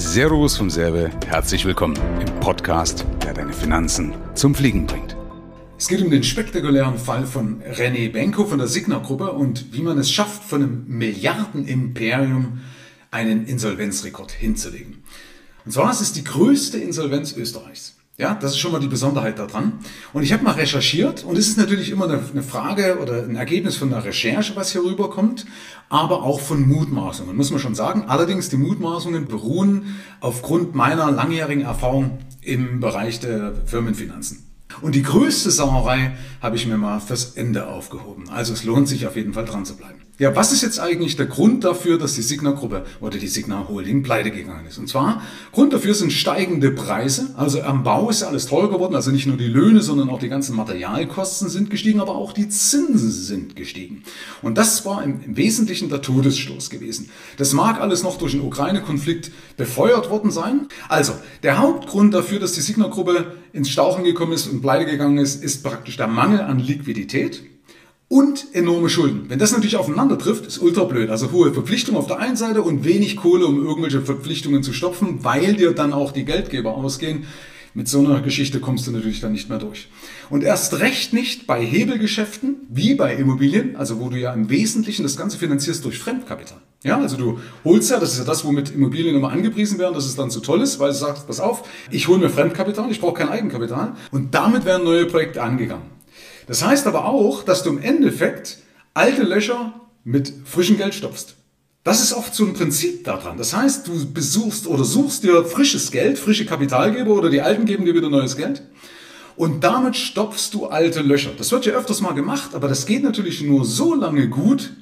Servus vom Serbe, herzlich willkommen im Podcast, der deine Finanzen zum Fliegen bringt. Es geht um den spektakulären Fall von René Benko von der Signa-Gruppe und wie man es schafft, von einem Milliardenimperium einen Insolvenzrekord hinzulegen. Und zwar ist es die größte Insolvenz Österreichs. Ja, das ist schon mal die Besonderheit daran. Und ich habe mal recherchiert und es ist natürlich immer eine, Frage oder ein Ergebnis von einer Recherche, was hier rüberkommt, aber auch von Mutmaßungen, muss man schon sagen. Allerdings die Mutmaßungen beruhen aufgrund meiner langjährigen Erfahrung im Bereich der Firmenfinanzen. Und die größte Sauerei habe ich mir mal fürs Ende aufgehoben. Also es lohnt sich auf jeden Fall dran zu bleiben. Ja, was ist jetzt eigentlich der Grund dafür, dass die Signa-Gruppe oder die Signa-Holding pleite gegangen ist? Und zwar, Grund dafür sind steigende Preise. Also am Bau ist ja alles teurer geworden. Also nicht nur die Löhne, sondern auch die ganzen Materialkosten sind gestiegen, aber auch die Zinsen sind gestiegen. Und das war im, Wesentlichen der Todesstoß gewesen. Das mag alles noch durch den Ukraine-Konflikt befeuert worden sein. Also, der Hauptgrund dafür, dass die Signa-Gruppe ins Stauchen gekommen ist und pleite gegangen ist, ist praktisch der Mangel an Liquidität und enorme Schulden. Wenn das natürlich aufeinander trifft, ist ultra blöd. Also hohe Verpflichtungen auf der einen Seite und wenig Kohle, um irgendwelche Verpflichtungen zu stopfen, weil dir dann auch die Geldgeber ausgehen. Mit so einer Geschichte kommst du natürlich dann nicht mehr durch. Und erst recht nicht bei Hebelgeschäften wie bei Immobilien, also wo du ja im Wesentlichen das Ganze finanzierst durch Fremdkapital. Ja, also du holst ja, das ist ja das, womit Immobilien immer angepriesen werden, dass es dann so toll ist, weil du sagst, pass auf, ich hole mir Fremdkapital, ich brauche kein Eigenkapital. Und damit werden neue Projekte angegangen. Das heißt aber auch, dass du im Endeffekt alte Löcher mit frischem Geld stopfst. Das ist oft so ein Prinzip daran. Das heißt, du besuchst oder suchst dir frisches Geld, frische Kapitalgeber oder die Alten geben dir wieder neues Geld. Und damit stopfst du alte Löcher. Das wird ja öfters mal gemacht, aber das geht natürlich nur so lange gut,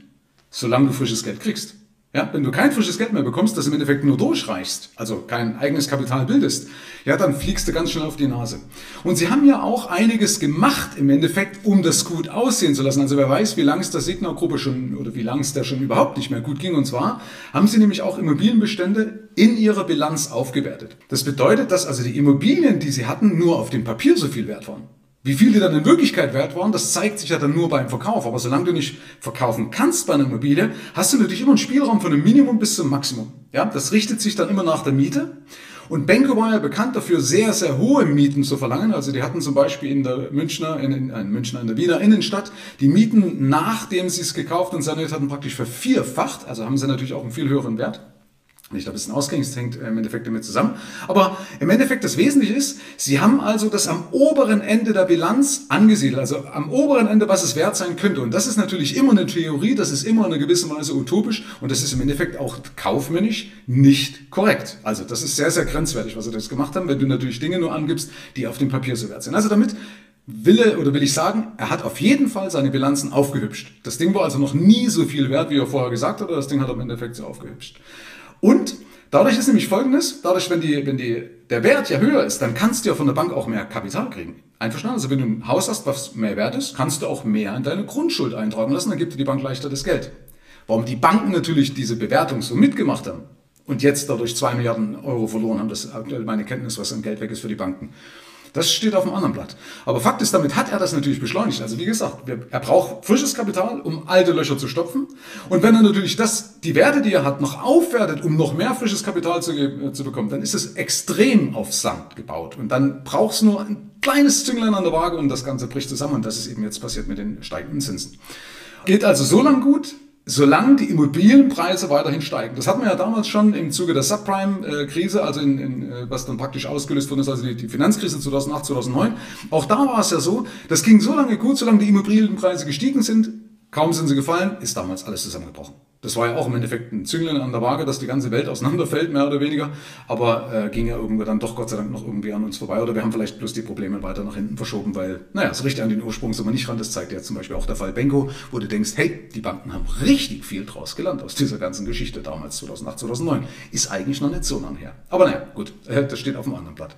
solange du frisches Geld kriegst. Ja, wenn du kein frisches Geld mehr bekommst, das im Endeffekt nur durchreichst, also kein eigenes Kapital bildest, ja, dann fliegst du ganz schnell auf die Nase. Und sie haben ja auch einiges gemacht im Endeffekt, um das gut aussehen zu lassen. Also wer weiß, wie lange es der Signa-Gruppe schon oder wie lange es da schon überhaupt nicht mehr gut ging. Und zwar haben sie nämlich auch Immobilienbestände in ihrer Bilanz aufgewertet. Das bedeutet, dass also die Immobilien, die sie hatten, nur auf dem Papier so viel wert waren. Wie viel die dann in Wirklichkeit wert waren, das zeigt sich ja dann nur beim Verkauf. Aber solange du nicht verkaufen kannst bei einer Immobilie, hast du natürlich immer einen Spielraum von einem Minimum bis zum Maximum. Ja, das richtet sich dann immer nach der Miete. Und Benko war ja bekannt dafür, sehr, sehr hohe Mieten zu verlangen. Also die hatten zum Beispiel in der Münchner, in, in, in Münchner, in der Wiener Innenstadt die Mieten, nachdem sie es gekauft und saniert hatten, praktisch vervierfacht. Also haben sie natürlich auch einen viel höheren Wert nicht ein bisschen ausgängig, das hängt im Endeffekt damit zusammen. Aber im Endeffekt das Wesentliche ist, Sie haben also das am oberen Ende der Bilanz angesiedelt, also am oberen Ende, was es wert sein könnte. Und das ist natürlich immer eine Theorie, das ist immer in einer gewissen Weise utopisch und das ist im Endeffekt auch kaufmännisch nicht korrekt. Also das ist sehr, sehr grenzwertig, was Sie das gemacht haben, wenn du natürlich Dinge nur angibst, die auf dem Papier so wert sind. Also damit will oder will ich sagen, er hat auf jeden Fall seine Bilanzen aufgehübscht. Das Ding war also noch nie so viel wert, wie er vorher gesagt hat, das Ding hat er im Endeffekt so aufgehübscht. Und dadurch ist nämlich folgendes, dadurch, wenn, die, wenn die, der Wert ja höher ist, dann kannst du ja von der Bank auch mehr Kapital kriegen. Einverstanden? Also wenn du ein Haus hast, was mehr wert ist, kannst du auch mehr in deine Grundschuld eintragen lassen, dann gibt dir die Bank leichter das Geld. Warum die Banken natürlich diese Bewertung so mitgemacht haben und jetzt dadurch zwei Milliarden Euro verloren haben, das ist aktuell meine Kenntnis, was an Geld weg ist für die Banken. Das steht auf dem anderen Blatt. Aber Fakt ist, damit hat er das natürlich beschleunigt. Also wie gesagt, er braucht frisches Kapital, um alte Löcher zu stopfen. Und wenn er natürlich das, die Werte, die er hat, noch aufwertet, um noch mehr frisches Kapital zu, äh, zu bekommen, dann ist es extrem auf Sand gebaut. Und dann braucht es nur ein kleines Zünglein an der Waage und das Ganze bricht zusammen. Und das ist eben jetzt passiert mit den steigenden Zinsen. Geht also so lang gut, solange die Immobilienpreise weiterhin steigen. Das hatten wir ja damals schon im Zuge der Subprime-Krise, also in, in, äh, was dann praktisch ausgelöst worden ist, also die, Finanzkrise 2008, 2009. Auch da war es ja so, das ging so lange gut, solange die Immobilienpreise gestiegen sind, kaum sind sie gefallen, ist damals alles zusammengebrochen. Das war ja auch im Endeffekt ein Zünglein an der Waage, dass die ganze Welt auseinanderfällt, mehr oder weniger. Aber äh, ging ja irgendwo dann doch Gott sei Dank noch irgendwie an uns vorbei. Oder wir haben vielleicht bloß die Probleme weiter nach hinten verschoben, weil, naja, so richtig an den Ursprung sind wir nicht ran. Das zeigt ja zum Beispiel auch der Fall Benko, wo du denkst, hey, die Banken haben richtig viel draus gelernt aus dieser ganzen Geschichte damals, 2008, 2009. Ist eigentlich noch nicht so lang her. Aber naja, gut, äh, das steht auf dem anderen Blatt.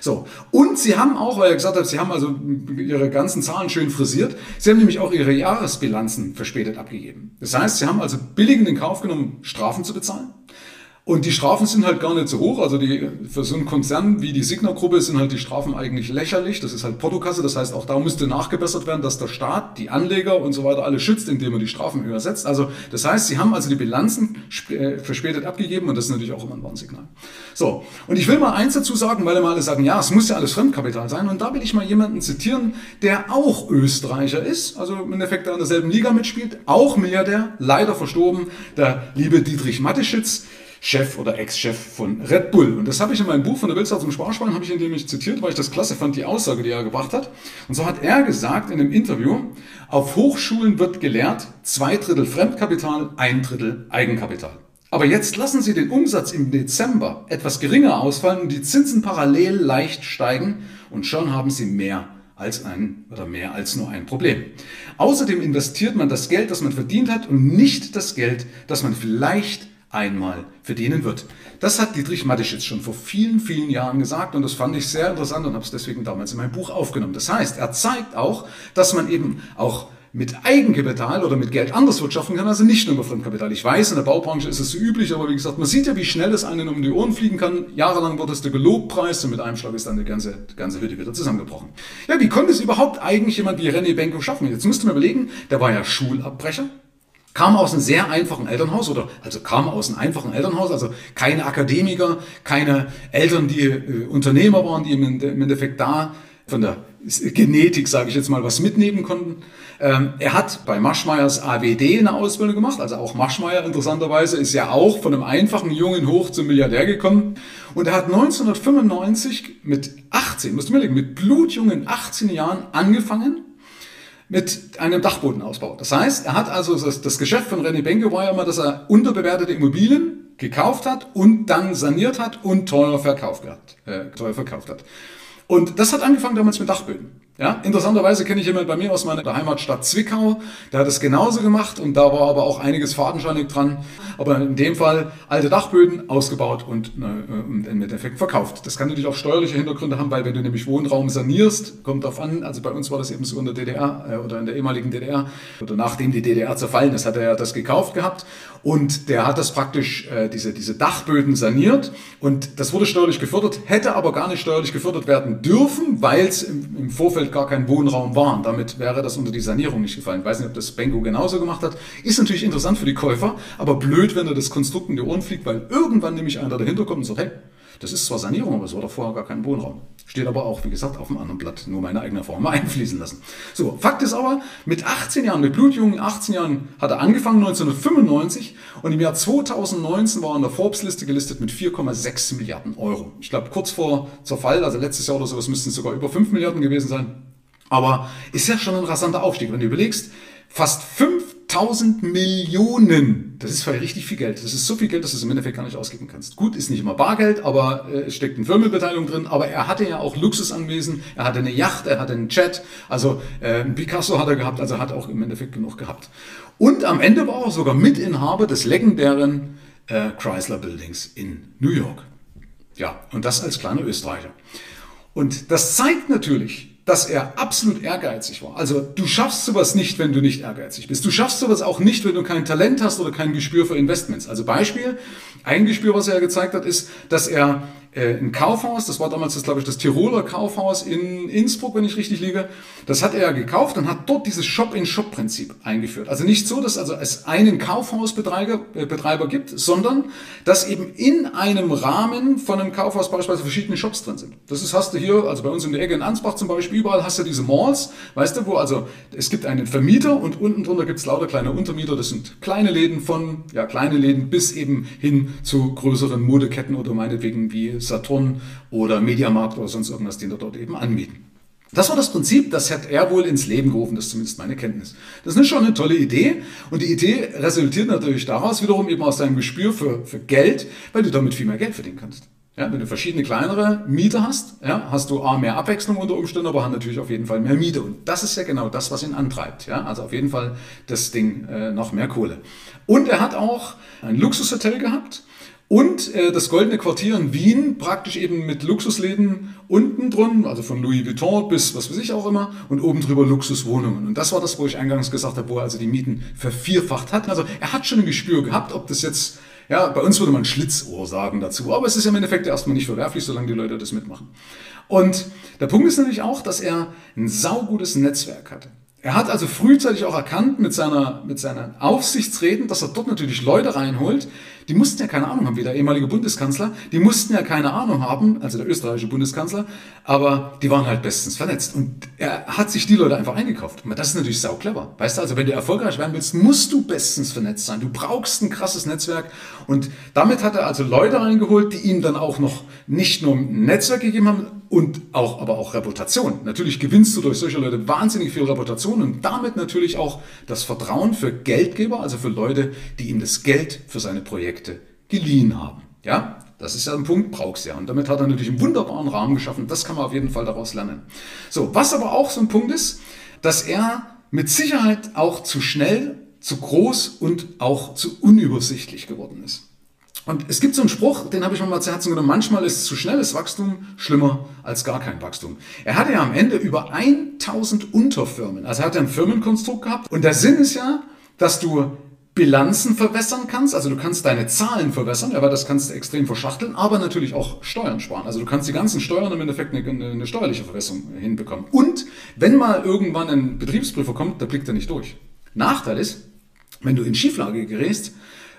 So, und sie haben auch, weil er gesagt hat, sie haben also ihre ganzen Zahlen schön frisiert, sie haben nämlich auch ihre Jahresbilanzen verspätet abgegeben. Das heißt, sie haben also billig in Kauf genommen, Strafen zu bezahlen. Und die Strafen sind halt gar nicht so hoch. Also die, für so einen Konzern wie die Signa-Gruppe sind halt die Strafen eigentlich lächerlich. Das ist halt Portokasse. Das heißt, auch da müsste nachgebessert werden, dass der Staat, die Anleger und so weiter alle schützt, indem er die Strafen übersetzt. Also das heißt, sie haben also die Bilanzen äh, verspätet abgegeben und das ist natürlich auch immer ein Warnsignal. So, und ich will mal eins dazu sagen, weil immer alle sagen, ja, es muss ja alles Fremdkapital sein. Und da will ich mal jemanden zitieren, der auch Österreicher ist, also im Endeffekt der in derselben Liga mitspielt, auch Milliardär, leider verstorben, der liebe Dietrich Matteschitz. Chef oder Ex-Chef von Red Bull. Und das habe ich in meinem Buch von der Wildsau zum Sparschwein, habe ich in dem ich zitiert, weil ich das klasse fand, die Aussage, die er gebracht hat. Und so hat er gesagt in einem Interview, auf Hochschulen wird gelehrt, zwei Drittel Fremdkapital, ein Drittel Eigenkapital. Aber jetzt lassen Sie den Umsatz im Dezember etwas geringer ausfallen und die Zinsen parallel leicht steigen und schon haben Sie mehr als ein oder mehr als nur ein Problem. Außerdem investiert man das Geld, das man verdient hat und nicht das Geld, das man vielleicht einmal verdienen wird. Das hat Dietrich Mateschitz schon vor vielen, vielen Jahren gesagt und das fand ich sehr interessant und habe es deswegen damals in mein Buch aufgenommen. Das heißt, er zeigt auch, dass man eben auch mit Eigenkapital oder mit Geld anders wirtschaften kann, also nicht nur über Fremdkapital. Ich weiß, in der Baubranche ist es so üblich, aber wie gesagt, man sieht ja, wie schnell es einen um die Ohren fliegen kann. Jahrelang wurde es der Gelobpreis und mit einem Schlag ist dann die ganze, die ganze Hütte wieder zusammengebrochen. Ja, wie konnte es überhaupt eigentlich jemand wie René Benko schaffen? Jetzt müsst ihr mir überlegen, der war ja Schulabbrecher, kam aus einem sehr einfachen Elternhaus oder also kam aus einem einfachen Elternhaus, also keine Akademiker, keine Eltern, die äh, Unternehmer waren, die im, im Endeffekt da von der Genetik, sage ich jetzt mal, was mitnehmen konnten. Ähm, er hat bei Maschmeyers AWD eine Ausbildung gemacht, also auch Maschmeyer interessanterweise ist ja auch von einem einfachen Jungen hoch zum Milliardär gekommen. Und er hat 1995 mit 18, musst du mir legen, mit blutjungen 18 Jahren angefangen mit einem Dachbodenausbau. Das heißt, er hat also das, das Geschäft von René Benke war ja immer, dass er unterbewertete Immobilien gekauft hat und dann saniert hat und teuer verkauft hat. Äh, teuer verkauft hat. Und das hat angefangen damals mit Dachböden. Ja, interessanterweise kenne ich jemanden bei mir aus meiner Heimatstadt Zwickau, der hat es genauso gemacht und da war aber auch einiges fadenscheinig dran. Aber in dem Fall alte Dachböden ausgebaut und äh, im Endeffekt verkauft. Das kann natürlich auch steuerliche Hintergründe haben, weil wenn du nämlich Wohnraum sanierst, kommt darauf an, also bei uns war das eben so in der DDR äh, oder in der ehemaligen DDR oder nachdem die DDR zerfallen ist, hat er ja das gekauft gehabt und der hat das praktisch, äh, diese, diese Dachböden saniert und das wurde steuerlich gefördert, hätte aber gar nicht steuerlich gefördert werden dürfen, weil es im, im Vorfeld gar kein Wohnraum waren. Damit wäre das unter die Sanierung nicht gefallen. Ich weiß nicht, ob das Benko genauso gemacht hat. Ist natürlich interessant für die Käufer, aber blöd, wenn er das Konstrukt in die Ohren fliegt, weil irgendwann nämlich einer dahinter kommt und sagt, hey, das ist zwar Sanierung, aber es war doch vorher gar kein Wohnraum. Steht aber auch, wie gesagt, auf dem anderen Blatt. Nur meine eigene Form einfließen lassen. So, Fakt ist aber, mit 18 Jahren, mit blutjungen 18 Jahren hat er angefangen, 1995. Und im Jahr 2019 war er in der Forbes-Liste gelistet mit 4,6 Milliarden Euro. Ich glaube, kurz vor Zerfall, also letztes Jahr oder sowas, müssten es sogar über 5 Milliarden gewesen sein. Aber ist ja schon ein rasanter Aufstieg. Wenn du überlegst, fast 5000 Millionen. Das ist für richtig viel Geld. Das ist so viel Geld, dass du es im Endeffekt gar nicht ausgeben kannst. Gut, ist nicht immer Bargeld, aber äh, es steckt eine Firmenbeteiligung drin. Aber er hatte ja auch Luxusanwesen. Er hatte eine Yacht, er hatte einen Chat. Also äh, ein Picasso hat er gehabt. Also er hat auch im Endeffekt genug gehabt. Und am Ende war er sogar Mitinhaber des legendären äh, Chrysler Buildings in New York. Ja, und das als kleiner Österreicher. Und das zeigt natürlich, dass er absolut ehrgeizig war. Also du schaffst sowas nicht, wenn du nicht ehrgeizig bist. Du schaffst sowas auch nicht, wenn du kein Talent hast oder kein Gespür für Investments. Also Beispiel, ein Gespür, was er gezeigt hat, ist, dass er äh, ein Kaufhaus, das war damals das, glaube ich, das Tiroler Kaufhaus in Innsbruck, wenn ich richtig liege, das hat er gekauft und hat dort dieses Shop-in-Shop-Prinzip eingeführt. Also nicht so, dass also es einen Kaufhausbetreiber äh, gibt, sondern dass eben in einem Rahmen von einem Kaufhaus beispielsweise verschiedene Shops drin sind. Das ist, hast du hier, also bei uns in der Ecke in Ansbach zum Beispiel, überall hast du diese Malls, weißt du, wo also es gibt einen Vermieter und unten drunter gibt es lauter kleine Untermieter, das sind kleine Läden von, ja, kleine Läden bis eben hin zu größeren Modeketten oder meinetwegen wie Saturn oder Mediamarkt oder sonst irgendwas, den wir dort eben anbieten. Das war das Prinzip, das hat er wohl ins Leben gerufen, das ist zumindest meine Kenntnis. Das ist schon eine tolle Idee und die Idee resultiert natürlich daraus wiederum eben aus deinem Gespür für, für Geld, weil du damit viel mehr Geld verdienen kannst. Ja, wenn du verschiedene kleinere Mieter hast, ja, hast du A, mehr Abwechslung unter Umständen, aber natürlich auf jeden Fall mehr Miete. Und das ist ja genau das, was ihn antreibt. Ja? Also auf jeden Fall das Ding äh, noch mehr Kohle. Und er hat auch ein Luxushotel gehabt und äh, das Goldene Quartier in Wien, praktisch eben mit Luxusläden unten drin, also von Louis Vuitton bis was weiß ich auch immer, und oben drüber Luxuswohnungen. Und das war das, wo ich eingangs gesagt habe, wo er also die Mieten vervierfacht hat. Also er hat schon ein Gespür gehabt, ob das jetzt Ja, bei uns würde man Schlitzohr sagen dazu, aber es ist im Endeffekt erstmal nicht verwerflich, solange die Leute das mitmachen. Und der Punkt ist natürlich auch, dass er ein saugutes Netzwerk hatte. Er hat also frühzeitig auch erkannt mit seiner, mit seinen Aufsichtsreden, dass er dort natürlich Leute reinholt, die mussten ja keine Ahnung haben, wie der ehemalige Bundeskanzler, die mussten ja keine Ahnung haben, also der österreichische Bundeskanzler, aber die waren halt bestens vernetzt. Und er hat sich die Leute einfach eingekauft. Das ist natürlich sau clever. Weißt du, also wenn du erfolgreich werden willst, musst du bestens vernetzt sein. Du brauchst ein krasses Netzwerk. Und damit hat er also Leute reingeholt, die ihm dann auch noch nicht nur ein Netzwerk gegeben haben, und auch, aber auch Reputation. Natürlich gewinnst du durch solche Leute wahnsinnig viel Reputation und damit natürlich auch das Vertrauen für Geldgeber, also für Leute, die ihm das Geld für seine Projekte geliehen haben. Ja, das ist ja ein Punkt, brauchst ja. Und damit hat er natürlich einen wunderbaren Rahmen geschaffen. Das kann man auf jeden Fall daraus lernen. So, was aber auch so ein Punkt ist, dass er mit Sicherheit auch zu schnell, zu groß und auch zu unübersichtlich geworden ist. Und es gibt so einen Spruch, den habe ich mir mal zu Herzen genommen. Manchmal ist zu schnelles Wachstum schlimmer als gar kein Wachstum. Er hatte ja am Ende über 1000 Unterfirmen. Also er hat ein Firmenkonstrukt gehabt. Und der Sinn ist ja, dass du Bilanzen verwässern kannst, also du kannst deine Zahlen verwässern, aber das kannst du extrem verschachteln, aber natürlich auch Steuern sparen. Also du kannst die ganzen Steuern im Endeffekt eine, eine steuerliche Verwässerung hinbekommen. Und wenn mal irgendwann ein Betriebsprüfer kommt, da blickt er nicht durch. Nachteil ist, wenn du in Schieflage gerätst,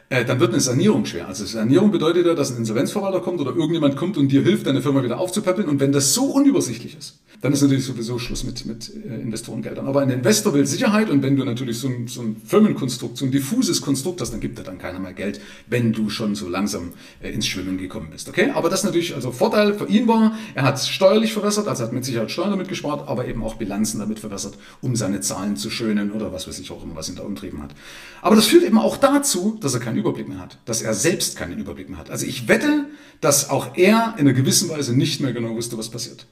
äh, dann wird eine Sanierung schwer. Also Sanierung bedeutet ja, dass ein Insolvenzverwalter kommt oder irgendjemand kommt und dir hilft, deine Firma wieder aufzupäppeln. Und wenn das so unübersichtlich ist, dann ist natürlich sowieso Schluss mit, mit äh, Investorengeldern. Aber ein Investor will Sicherheit und wenn du natürlich so ein, so ein Firmenkonstrukt, so ein diffuses Konstrukt hast, dann gibt er dann keiner mehr Geld, wenn du schon so langsam äh, ins Schwimmen gekommen bist. Okay? Aber das natürlich, also Vorteil für ihn war, er hat steuerlich verbessert, also hat mit Sicherheit Steuern damit gespart, aber eben auch Bilanzen damit verbessert, um seine Zahlen zu schönen oder was weiß ich auch immer, was ihn da umtrieben hat. Aber das führt eben auch dazu, dass er keinen Überblick mehr hat, dass er selbst keinen Überblick mehr hat. Also ich wette, dass auch er in einer gewissen Weise nicht mehr genau wusste, was passiert.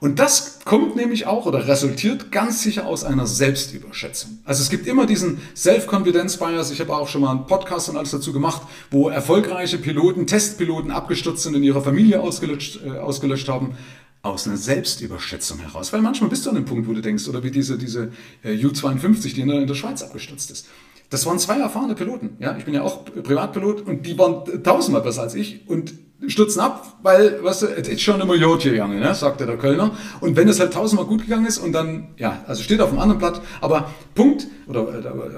Und das kommt nämlich auch oder resultiert ganz sicher aus einer Selbstüberschätzung. Also es gibt immer diesen Self-Confidence-Bias. Ich habe auch schon mal einen Podcast und alles dazu gemacht, wo erfolgreiche Piloten, Testpiloten abgestürzt sind, in ihrer Familie ausgelöscht, äh, ausgelöscht haben aus einer Selbstüberschätzung heraus. Weil manchmal bist du an dem Punkt, wo du denkst, oder wie diese, diese äh, U-52, die in der, in der Schweiz abgestürzt ist. Das waren zwei erfahrene Piloten. Ja, ich bin ja auch Privatpilot und die waren tausendmal besser als ich und stürzen ab, weil, weißt du, ist schon immer Jod gegangen, ne, sagte der Kölner. Und wenn es halt tausendmal gut gegangen ist und dann, ja, also steht auf dem anderen Blatt, aber Punkt, oder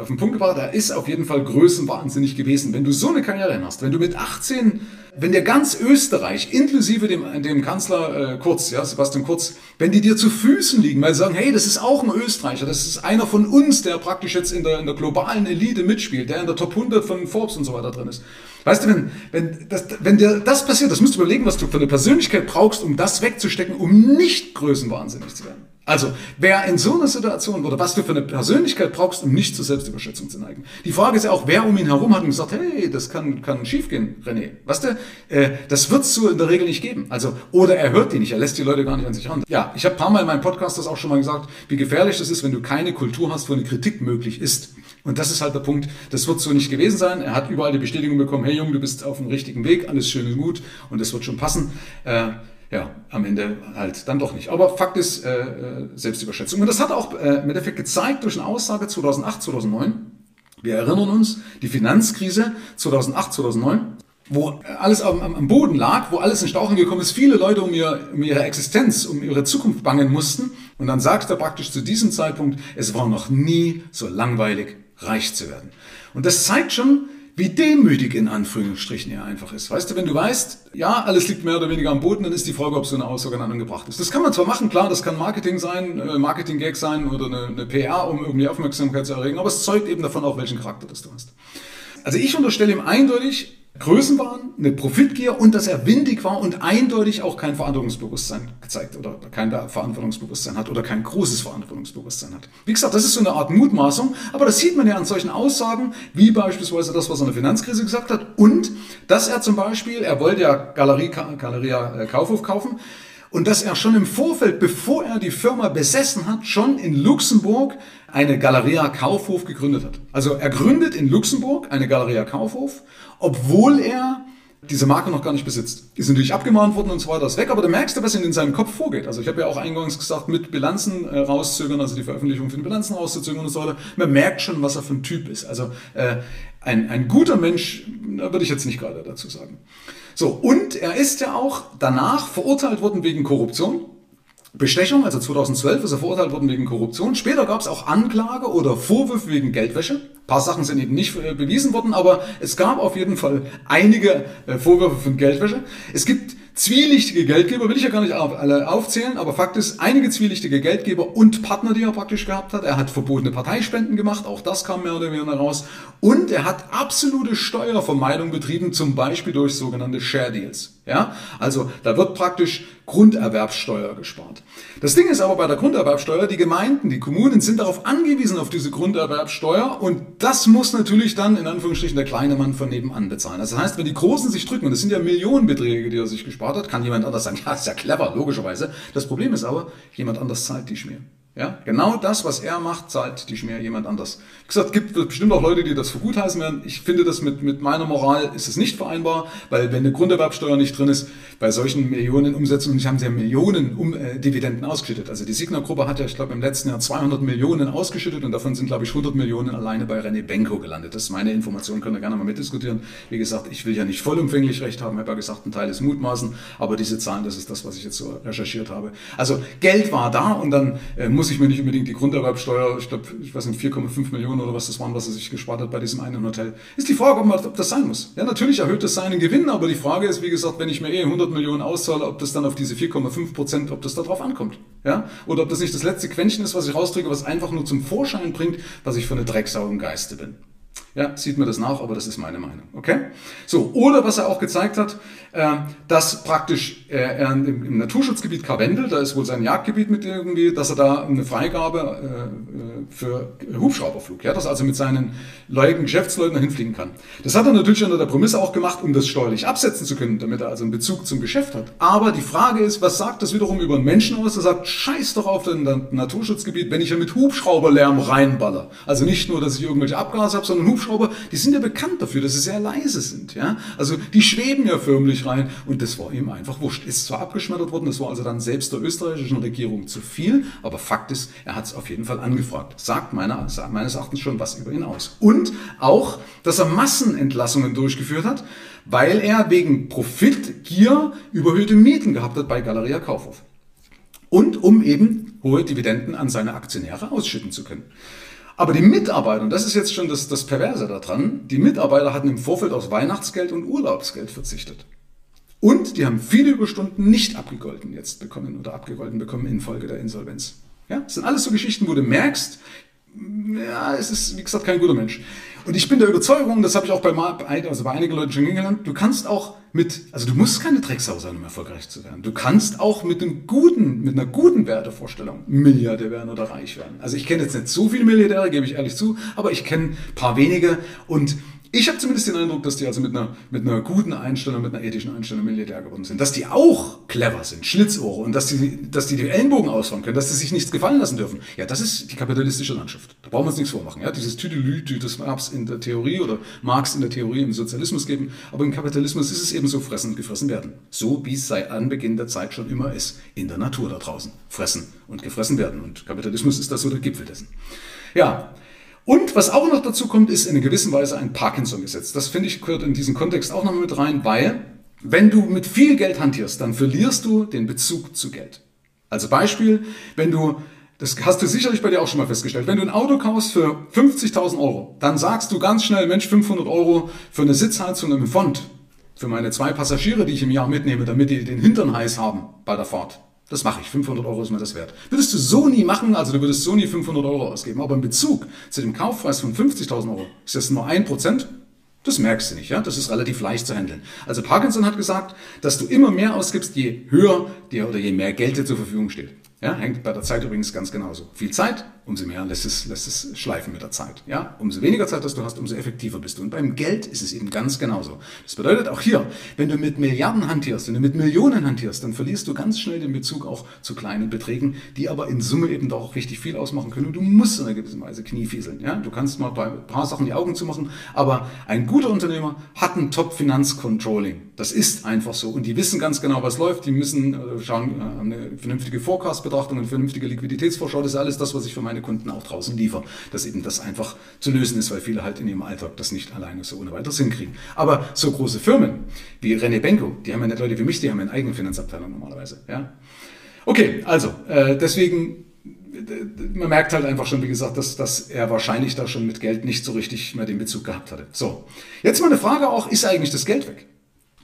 auf den Punkt gebracht, er ist auf jeden Fall größenwahnsinnig gewesen. Wenn du so eine Karriere hast, wenn du mit 18 wenn dir ganz Österreich, inklusive dem, dem Kanzler äh, Kurz, ja, Sebastian Kurz, wenn die dir zu Füßen liegen, weil sie sagen, hey, das ist auch ein Österreicher, das ist einer von uns, der praktisch jetzt in der, in der globalen Elite mitspielt, der in der Top 100 von Forbes und so weiter drin ist. Weißt du, wenn, wenn, das, wenn dir das passiert, das musst du überlegen, was du für eine Persönlichkeit brauchst, um das wegzustecken, um nicht größenwahnsinnig zu werden. Also, wer in so einer Situation oder was du für eine Persönlichkeit brauchst, um nicht zur Selbstüberschätzung zu neigen. Die Frage ist ja auch, wer um ihn herum hat und gesagt, hey, das kann, kann schiefgehen, René. Weißt du, äh, das wird es so in der Regel nicht geben. Also, oder er hört die nicht, er lässt die Leute gar nicht an sich ran. Ja, ich habe paar Mal in meinem Podcast das auch schon mal gesagt, wie gefährlich das ist, wenn du keine Kultur hast, wo eine Kritik möglich ist. Und das ist halt der Punkt, das wird so nicht gewesen sein. Er hat überall die Bestätigung bekommen, hey Junge, du bist auf dem richtigen Weg, alles schön und gut und das wird schon passen. Äh, ja, am Ende halt dann doch nicht. Aber Fakt ist äh, äh Selbstüberschätzung. Und das hat auch äh, im Endeffekt gezeigt durch eine Aussage 2008, 2009. Wir erinnern uns, die Finanzkrise 2008, 2009, wo alles am, am Boden lag, wo alles in Stauchen gekommen ist, viele Leute um, ihr, um ihre Existenz, um ihre Zukunft bangen mussten. Und dann sagt er praktisch zu diesem Zeitpunkt, es war noch nie so langweilig, reich zu werden. Und das zeigt schon, wie demütig in Anführungsstrichen er einfach ist. Weißt du, wenn du weißt, ja, alles liegt mehr oder weniger am Boden, dann ist die Frage, ob so eine Aussage dann angebracht ist. Das kann man zwar machen, klar, das kann Marketing sein, äh, Marketing-Gag sein oder eine, eine PR, um irgendwie Aufmerksamkeit zu erregen, aber es zeugt eben davon auch, welchen Charakter das du hast. Also ich unterstelle ihm eindeutig, Größenwahn, eine Profitgier und dass er windig war und eindeutig auch kein Verantwortungsbewusstsein gezeigt oder kein Verantwortungsbewusstsein hat oder kein großes Verantwortungsbewusstsein hat. Wie gesagt, das ist so eine Art Mutmaßung, aber das sieht man ja an solchen Aussagen, wie beispielsweise das, was er in der Finanzkrise gesagt hat und dass er zum Beispiel, er wollte ja Galerie, Galeria äh, Kaufhof kaufen, und dass er schon im Vorfeld, bevor er die Firma besessen hat, schon in Luxemburg eine Galeria Kaufhof gegründet hat. Also er gründet in Luxemburg eine Galeria Kaufhof obwohl er diese Marke noch gar nicht besitzt. Ist natürlich abgemahnt worden und so weiter, ist weg, aber da merkst du, was in seinem Kopf vorgeht. Also ich habe ja auch eingangs gesagt, mit Bilanzen äh, rauszögern, also die Veröffentlichung von Bilanzen rauszuzögern und so weiter. Man merkt schon, was er für ein Typ ist. Also äh, ein, ein guter Mensch, würde ich jetzt nicht gerade dazu sagen. So, und er ist ja auch danach verurteilt worden wegen Korruption. Bestechung, also 2012 ist er verurteilt worden wegen Korruption. Später gab es auch Anklage oder Vorwürfe wegen Geldwäsche. Ein paar Sachen sind eben nicht äh, bewiesen worden, aber es gab auf jeden Fall einige äh, Vorwürfe von Geldwäsche. Es gibt zwielichtige Geldgeber, will ich ja gar nicht alle aufzählen, aber Fakt ist, einige zwielichtige Geldgeber und Partner, die er praktisch gehabt hat. Er hat verbotene Parteispenden gemacht, auch das kam mehr oder weniger raus. Und er hat absolute Steuervermeidung betrieben, zum Beispiel durch sogenannte Share Deals. Ja, also da wird praktisch Grunderwerbssteuer gespart. Das Ding ist aber bei der Grunderwerbssteuer, die Gemeinden, die Kommunen sind darauf angewiesen auf diese Grunderwerbssteuer und das muss natürlich dann in Anführungsstrichen der kleine Mann von nebenan bezahlen. Das heißt, wenn die Großen sich drücken, und das sind ja Millionenbeträge, die er sich gespart hat, kann jemand anders sagen, ja, ist ja clever, logischerweise. Das Problem ist aber, jemand anders zahlt die Schmier. Ja, genau das, was er macht, zahlt die Schmier jemand anders. Wie gesagt, gibt bestimmt auch Leute, die das für gut heißen werden. Ich finde das mit, mit meiner Moral ist es nicht vereinbar, weil wenn eine Grunderwerbsteuer nicht drin ist, bei solchen Millionen Umsätzen, und ich haben sie ja Millionen um, äh, Dividenden ausgeschüttet. Also die Signa-Gruppe hat ja, ich glaube, im letzten Jahr 200 Millionen ausgeschüttet und davon sind, glaube ich, 100 Millionen alleine bei René Benko gelandet. Das ist meine Information, könnt ihr gerne mal mitdiskutieren. Wie gesagt, ich will ja nicht vollumfänglich recht haben, habe ja gesagt, ein Teil ist Mutmaßen, aber diese Zahlen, das ist das, was ich jetzt so recherchiert habe. Also Geld war da und dann äh, muss ich mir nicht unbedingt die Grunderwerbsteuer, ich glaube, ich weiß nicht, 4,5 Millionen oder was das waren, was er sich gespart hat bei diesem einen Hotel. Ist die Frage, ob, das sein muss. Ja, natürlich erhöht das seinen Gewinn, aber die Frage ist, wie gesagt, wenn ich mir eh 100 Millionen auszahle, ob das dann auf diese 4,5 Prozent, ob das darauf ankommt. Ja? Oder ob das nicht das letzte Quäntchen ist, was ich rausdrücke, was einfach nur zum Vorschein bringt, dass ich für eine Drecksau im Geiste bin. Ja, sieht mir das nach, aber das ist meine Meinung. Okay? So, oder was er auch gezeigt hat, äh, dass praktisch äh, er im, im Naturschutzgebiet Karwendel, da ist wohl sein Jagdgebiet mit irgendwie, dass er da eine Freigabe äh, für Hubschrauberflug, ja, dass er also mit seinen Leuten, Geschäftsleuten dahin fliegen kann. Das hat er natürlich unter der Prämisse auch gemacht, um das steuerlich absetzen zu können, damit er also einen Bezug zum Geschäft hat. Aber die Frage ist, was sagt das wiederum über einen Menschen aus, der sagt, scheiß doch auf den Naturschutzgebiet, wenn ich ja mit Hubschrauberlärm reinballer. Also nicht nur, dass ich irgendwelche Abgase habe, sondern Hubschrauber, die sind ja bekannt dafür, dass sie sehr leise sind, ja. Also die schweben ja förmlich rein und das war ihm einfach wurscht. Ist zwar abgeschmettert worden, das war also dann selbst der österreichischen Regierung zu viel, aber Fakt ist, er hat es auf jeden Fall angefragt. Sagt meiner, meines Erachtens schon was über ihn aus. Und auch, dass er Massenentlassungen durchgeführt hat, weil er wegen Profitgier überhöhte Mieten gehabt hat bei Galeria Kaufhof. Und um eben hohe Dividenden an seine Aktionäre ausschütten zu können. Aber die Mitarbeiter, und das ist jetzt schon das, das Perverse daran, die Mitarbeiter hatten im Vorfeld aus Weihnachtsgeld und Urlaubsgeld verzichtet. Und die haben viele Überstunden nicht abgegolten jetzt bekommen oder abgegolten bekommen infolge der Insolvenz. Ja, das sind alles so Geschichten, wo du merkst, ja, es ist, wie gesagt, kein guter Mensch. Und ich bin der Überzeugung, das habe ich auch bei, also bei einigen Leuten schon kennengelernt, du kannst auch mit, also du musst keine Drecksau sein, um erfolgreich zu werden. Du kannst auch mit einem guten, mit einer guten Wertevorstellung Milliardär werden oder reich werden. Also ich kenne jetzt nicht so viele Milliardäre, gebe ich ehrlich zu, aber ich kenne paar wenige und ich habe zumindest den Eindruck, dass die also mit einer, mit einer guten Einstellung, mit einer ethischen Einstellung Milliardär geworden sind. Dass die auch clever sind, Schlitzohre und dass die, dass die die Ellenbogen ausfahren können, dass sie sich nichts gefallen lassen dürfen. Ja, das ist die kapitalistische Landschaft. Da brauchen wir uns nichts vormachen. Ja, dieses Tüdelü, das gab es in der Theorie oder es in der Theorie im Sozialismus geben, aber im Kapitalismus ist es eben so fressen und gefressen werden. So wie es seit Anbeginn der Zeit schon immer ist. In der Natur da draußen. Fressen und gefressen werden. Und Kapitalismus ist das so der Gipfel dessen. Ja, und was auch noch dazu kommt, ist in einer gewissen Weise ein Parkinson-Gesetz. Das finde ich gehört in diesen Kontext auch noch mit rein, weil wenn du mit viel Geld hantierst, dann verlierst du den Bezug zu Geld. Also Beispiel, wenn du, das hast du sicherlich bei dir auch schon mal festgestellt, wenn du ein Auto kaufst für 50.000 Euro, dann sagst du ganz schnell, Mensch, 500 Euro für eine Sitzheizung im Fond, für meine zwei Passagiere, die ich im Jahr mitnehme, damit die den Hintern heiß haben bei der Fahrt. Das mache ich. 500 Euro ist mir das wert. Würdest du so nie machen, also du würdest so nie 500 Euro ausgeben. Aber im Bezug zu dem Kaufpreis von 50.000 Euro ist das nur ein Prozent. Das merkst du nicht, ja? Das ist relativ leicht zu handeln. Also Parkinson hat gesagt, dass du immer mehr ausgibst, je höher dir oder je mehr Geld dir zur Verfügung steht. Ja, hängt bei der Zeit übrigens ganz genauso. Viel Zeit, umso mehr lässt es, lässt es schleifen mit der Zeit. Ja? Umso weniger Zeit, dass du hast, umso effektiver bist du. Und beim Geld ist es eben ganz genauso. Das bedeutet auch hier, wenn du mit Milliarden hantierst, wenn du mit Millionen hantierst, dann verlierst du ganz schnell den Bezug auch zu kleinen Beträgen, die aber in Summe eben doch richtig viel ausmachen können. Und du musst in einer gewissen Weise kniefieseln. Ja? Du kannst mal bei ein paar Sachen die Augen zumachen, aber ein guter Unternehmer hat ein Top-Finanzcontrolling. Das ist einfach so. Und die wissen ganz genau, was läuft. Die müssen äh, schauen, äh, eine vernünftige Forecast-Betrachtung, eine vernünftige Liquiditätsvorschau. Das ist alles das, was ich für meine meine Kunden auch draußen liefern, dass eben das einfach zu lösen ist, weil viele halt in ihrem Alltag das nicht alleine so ohne weiteres hinkriegen. Aber so große Firmen wie René Benko, die haben ja nicht Leute wie mich, die haben eine eigene Finanzabteilung normalerweise. Ja? Okay, also äh, deswegen man merkt halt einfach schon, wie gesagt, dass, dass er wahrscheinlich da schon mit Geld nicht so richtig mehr den Bezug gehabt hatte. So, jetzt mal eine Frage auch, ist eigentlich das Geld weg?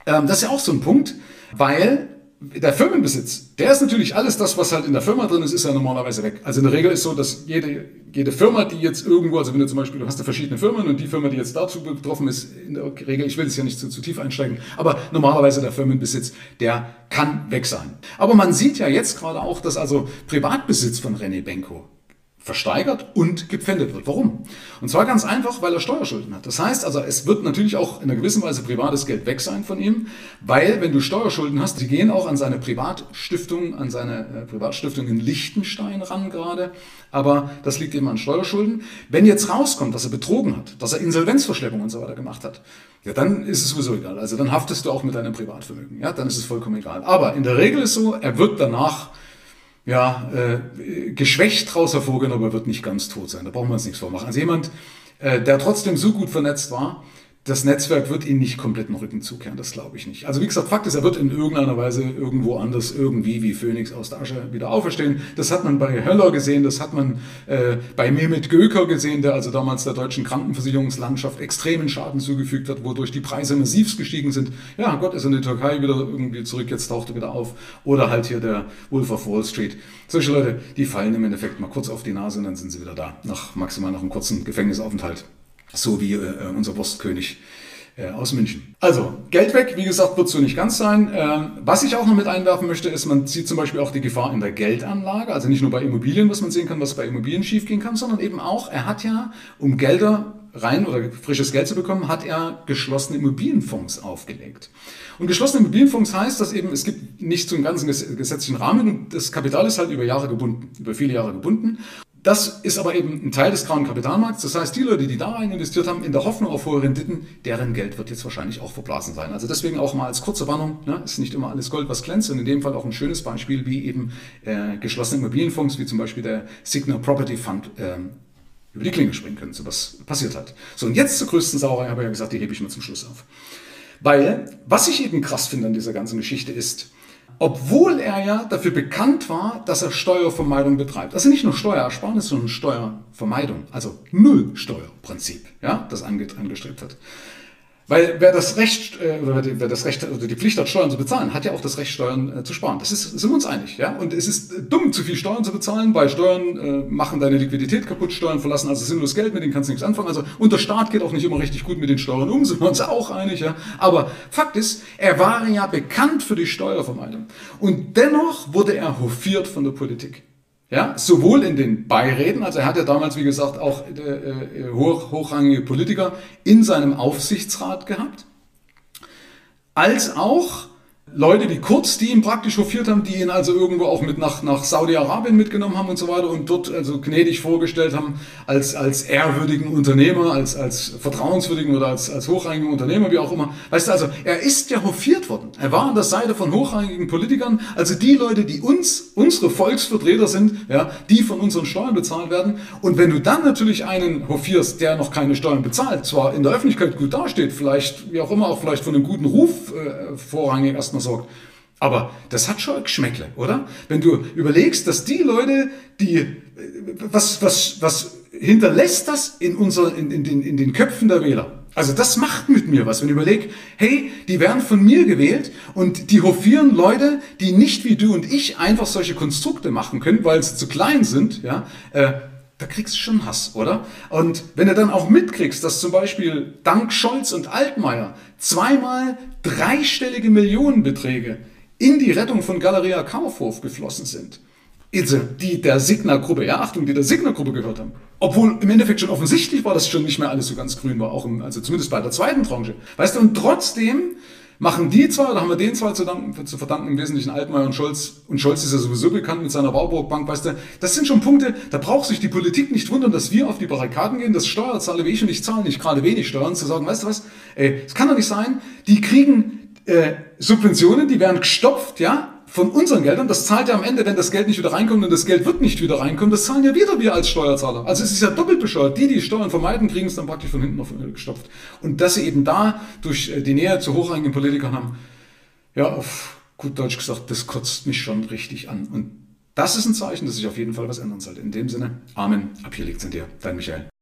Ähm, das ist ja auch so ein Punkt, weil der Firmenbesitz, der ist natürlich alles das, was halt in der Firma drin ist, ist ja normalerweise weg. Also in der Regel ist so, dass jede, jede Firma, die jetzt irgendwo, also wenn du zum Beispiel, du hast ja verschiedene Firmen und die Firma, die jetzt dazu betroffen ist, in der Regel, ich will jetzt ja nicht zu, zu tief einsteigen, aber normalerweise der Firmenbesitz, der kann weg sein. Aber man sieht ja jetzt gerade auch, dass also Privatbesitz von René Benko versteigert und gepfändet wird. Warum? Und zwar ganz einfach, weil er Steuerschulden hat. Das heißt also, es wird natürlich auch in einer gewissen Weise privates Geld weg sein von ihm, weil wenn du Steuerschulden hast, die gehen auch an seine Privatstiftung, an seine äh, Privatstiftung in Liechtenstein ran gerade, aber das liegt eben an Steuerschulden. Wenn jetzt rauskommt, dass er betrogen hat, dass er Insolvenzverschleppung und so weiter gemacht hat, ja, dann ist es sowieso egal. Also dann haftest du auch mit deinem Privatvermögen. Ja, dann ist es vollkommen egal. Aber in der Regel ist so, er wird danach ja, äh, geschwächt daraus hervorgehen, aber er wird nicht ganz tot sein. Da brauchen wir uns nichts vormachen. Also jemand, äh, der trotzdem so gut vernetzt war, das Netzwerk wird ihn nicht komplett den Rücken zukehren, das glaube ich nicht. Also wie gesagt, Fakt ist, er wird in irgendeiner Weise irgendwo anders irgendwie wie Phoenix aus der Asche wieder auferstehen. Das hat man bei Höller gesehen, das hat man äh, bei Mehmet Göker gesehen, der also damals der deutschen Krankenversicherungslandschaft extremen Schaden zugefügt hat, wodurch die Preise massiv gestiegen sind. Ja, Gott ist in die Türkei wieder irgendwie zurück, jetzt taucht er wieder auf. Oder halt hier der Wolf of Wall Street. Solche Leute, die fallen im Endeffekt mal kurz auf die Nase und dann sind sie wieder da, nach maximal noch einem kurzen Gefängnisaufenthalt so wie äh, unser Wurstkönig äh, aus München. Also, Geld weg, wie gesagt, wird so nicht ganz sein. Ähm, was ich auch noch mit einwerfen möchte, ist, man sieht zum Beispiel auch die Gefahr in der Geldanlage, also nicht nur bei Immobilien, was man sehen kann, was bei Immobilien schiefgehen kann, sondern eben auch, er hat ja, um Gelder rein oder frisches Geld zu bekommen, hat er geschlossene Immobilienfonds aufgelegt. Und geschlossene Immobilienfonds heißt, dass eben es gibt nicht so einen ganzen gesetzlichen Rahmen und das Kapital ist halt über Jahre gebunden, über viele Jahre gebunden. Das ist aber eben ein Teil des grauen Kapitalmarkts. Das heißt, die Leute, die da rein investiert haben, in der Hoffnung auf hohe Renditen, deren Geld wird jetzt wahrscheinlich auch verblasen sein. Also deswegen auch mal als kurze Warnung, ne, ist nicht immer alles Gold, was glänzt. Und in dem Fall auch ein schönes Beispiel, wie eben äh, geschlossene Immobilienfonds, wie zum Beispiel der Signal Property Fund, äh, über die Klinge springen können, so was passiert hat. So, und jetzt zur größten Sauerei, habe ich ja gesagt, die hebe ich mir zum Schluss auf. Weil, was ich eben krass finde an dieser ganzen Geschichte ist, obwohl er ja dafür bekannt war, dass er Steuervermeidung betreibt. Also nicht nur Steuerersparnis, sondern Steuervermeidung, also Nullsteuerprinzip, ja, das angestrebt hat. Weil wer das Recht, äh, oder wer das Recht oder die Pflicht hat, Steuern zu bezahlen, hat ja auch das Recht, Steuern äh, zu sparen. Das ist, sind wir uns einig, ja. Und es ist dumm, zu viel Steuern zu bezahlen, weil Steuern äh, machen deine Liquidität kaputt, Steuern verlassen also sinnlos Geld, mit denen kannst du nichts anfangen. Also und der Staat geht auch nicht immer richtig gut mit den Steuern um, sind wir uns auch einig, ja. Aber Fakt ist, er war ja bekannt für die Steuervermeidung. Und dennoch wurde er hofiert von der Politik. Ja, sowohl in den Beiräten, also er hat ja damals, wie gesagt, auch äh, äh, hoch, hochrangige Politiker in seinem Aufsichtsrat gehabt, als auch Leute wie Kurz, die ihn praktisch hofiert haben, die ihn also irgendwo auch mit nach, nach Saudi-Arabien mitgenommen haben und so weiter und dort also gnädig vorgestellt haben als, als ehrwürdigen Unternehmer, als, als vertrauenswürdigen oder als, als hochrangigen Unternehmer, wie auch immer. Weißt du, also er ist ja hofiert worden. Er war an der Seite von hochrangigen Politikern, also die Leute, die uns, unsere Volksvertreter sind, ja, die von unseren Steuern bezahlt werden. Und wenn du dann natürlich einen hofierst, der noch keine Steuern bezahlt, zwar in der Öffentlichkeit gut dasteht, vielleicht, wie auch immer, auch vielleicht von einem guten Ruf äh, vorrangig erstmal sorgt. Aber das hat schon Geschmäckle, oder? Wenn du überlegst, dass die Leute, die, was, was, was hinterlässt das in, unser, in, in, den, in den Köpfen der Wähler? Also das macht mit mir was, wenn ich überlege, hey, die werden von mir gewählt und die hofieren Leute, die nicht wie du und ich einfach solche Konstrukte machen können, weil sie zu klein sind, ja, äh, da kriegst du schon Hass, oder? Und wenn du dann auch mitkriegst, dass zum Beispiel dank Scholz und Altmaier zweimal dreistellige Millionenbeträge in die Rettung von Galeria Kaufhof geflossen sind, die der Signa-Gruppe, ja, Achtung, die der Signa-Gruppe gehört haben. Obwohl im Endeffekt schon offensichtlich war, dass schon nicht mehr alles so ganz grün war, auch im, also zumindest bei der zweiten Tranche. Weißt du, und trotzdem machen die zwar, da haben wir den zwar zu, zu verdanken, im Wesentlichen Altmaier und Scholz. Und Scholz ist ja sowieso bekannt mit seiner Bauburg-Bank, weißt du, das sind schon Punkte, da braucht sich die Politik nicht wundern, dass wir auf die Barrikaden gehen, dass Steuerzahler wie ich und ich zahlen nicht gerade wenig Steuern, zu sagen, weißt du was, ey, es kann doch nicht sein, die kriegen äh, Subventionen, die werden gestopft, ja, von unseren Geldern, das zahlt ja am Ende, wenn das Geld nicht wieder reinkommt und das Geld wird nicht wieder reinkommen, das zahlen ja wieder wir als Steuerzahler. Also es ist ja doppelt bescheuert. Die, die Steuern vermeiden, kriegen es dann praktisch von hinten auf gestopft. Und dass sie eben da durch äh, die Nähe zu hochrangigen Politikern haben, ja, auf gut Deutsch gesagt, das kotzt mich schon richtig an. Und das ist ein Zeichen, dass sich auf jeden Fall was ändern sollte. In dem Sinne, Amen. Ab hier liegt's in dir. Dein Michael.